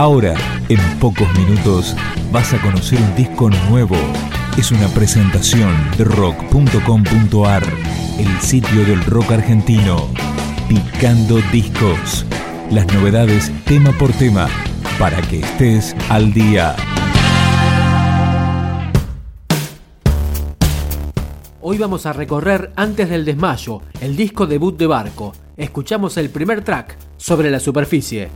Ahora, en pocos minutos, vas a conocer un disco nuevo. Es una presentación de rock.com.ar, el sitio del rock argentino. Picando discos. Las novedades tema por tema, para que estés al día. Hoy vamos a recorrer Antes del Desmayo, el disco debut de Barco. Escuchamos el primer track, Sobre la Superficie.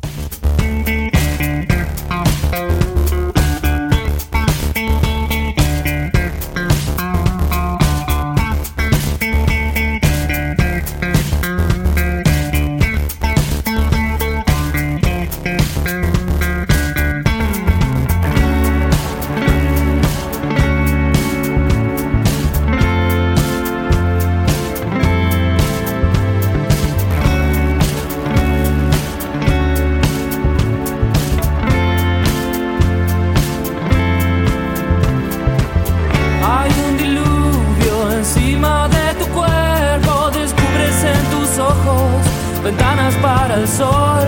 Ventanas para el sol,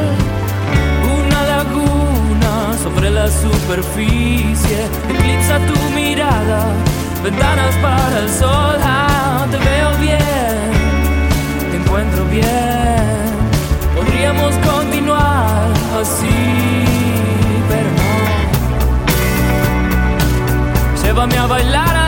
una laguna sobre la superficie, eclipsa tu mirada, ventanas para el sol, ah, te veo bien, te encuentro bien, podríamos continuar así, pero no, llévame a bailar al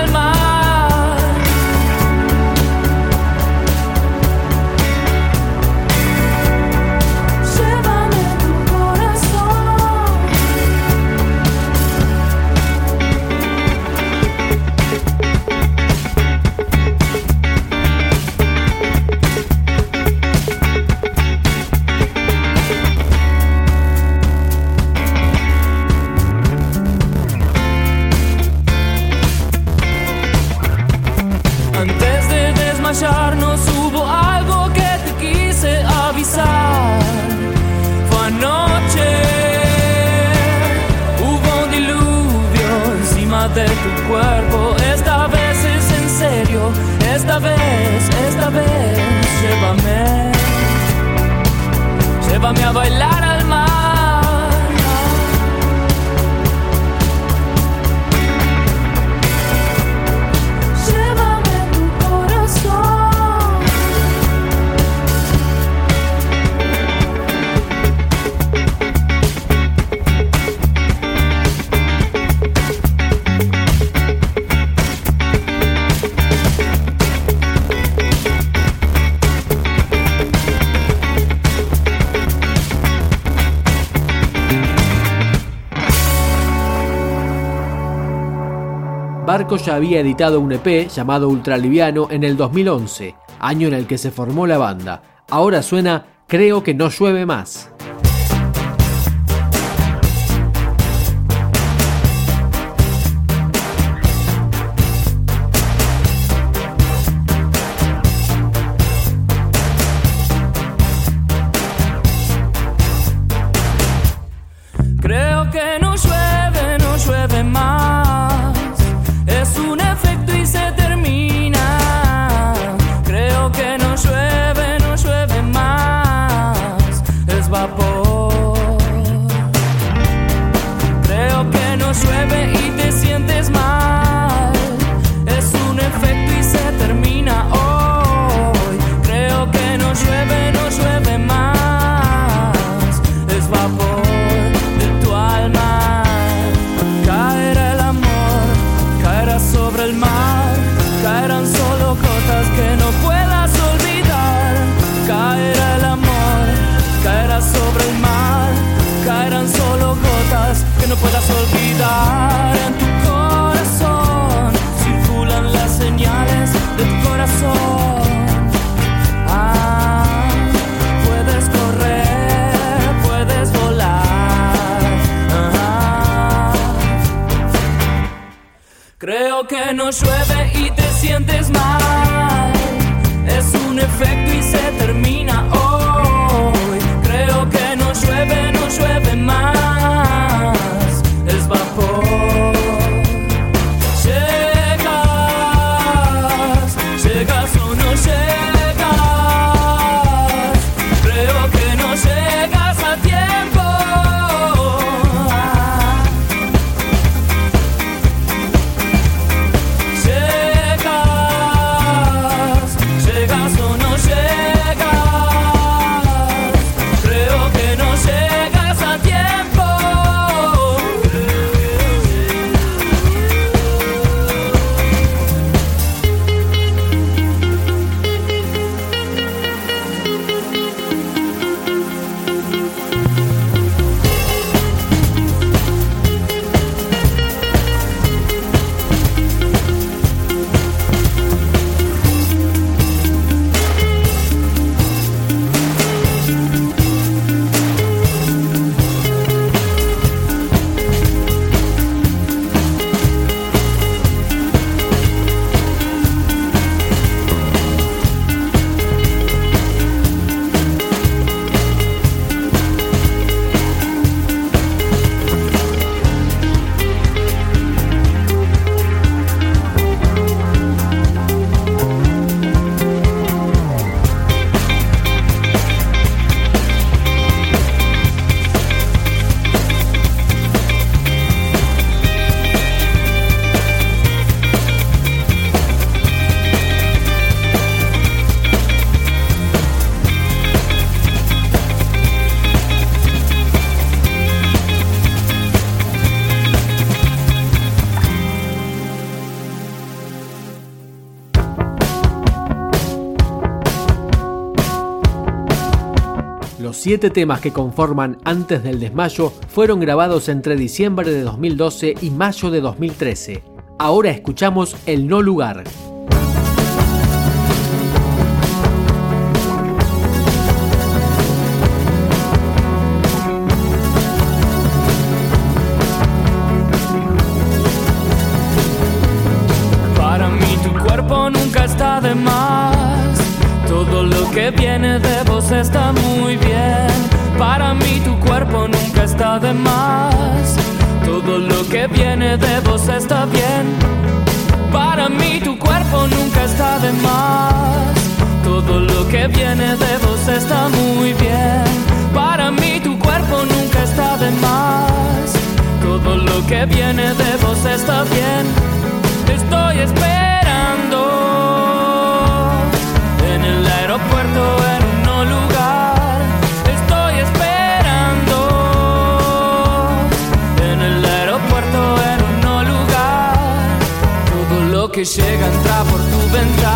Barco ya había editado un EP llamado Ultraliviano en el 2011, año en el que se formó la banda. Ahora suena Creo que no llueve más. No llueve y siete temas que conforman Antes del Desmayo fueron grabados entre diciembre de 2012 y mayo de 2013. Ahora escuchamos El No Lugar. Para mí tu cuerpo nunca está de más. Que viene de vos está muy bien. Para mí tu cuerpo nunca está de más. Todo lo que viene de vos está bien. Para mí tu cuerpo nunca está de más. Todo lo que viene de vos está muy bien. Para mí tu cuerpo nunca está de más. Todo lo que viene de vos está bien. Estoy esperando que llega entra por tu ventana.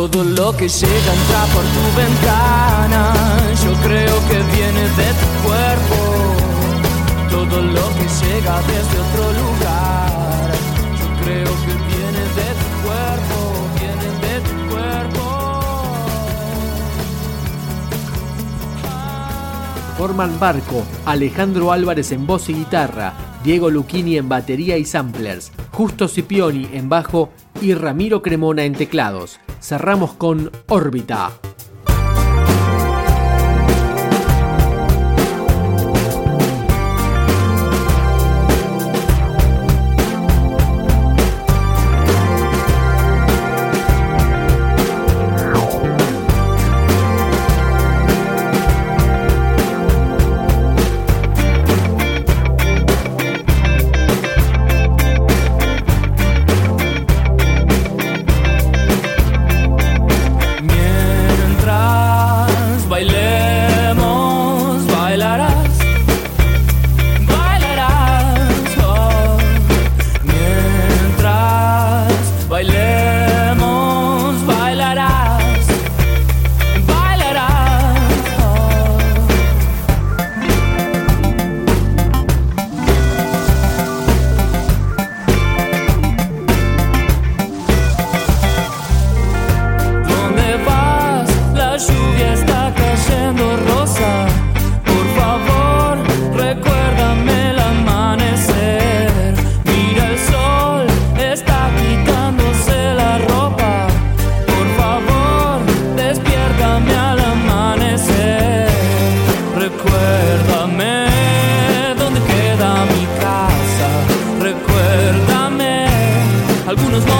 Todo lo que llega entra por tu ventana. Yo creo que viene de tu cuerpo todo lo que llega desde otro lugar. Yo creo que viene de tu cuerpo, viene de tu cuerpo. Forman Barco, Alejandro Álvarez en voz y guitarra, Diego Lucchini en batería y samplers, Justo Scipioni en bajo y Ramiro Cremona en teclados. Cerramos con Órbita. Recuérdame dónde queda mi casa. Recuérdame algunos movimientos.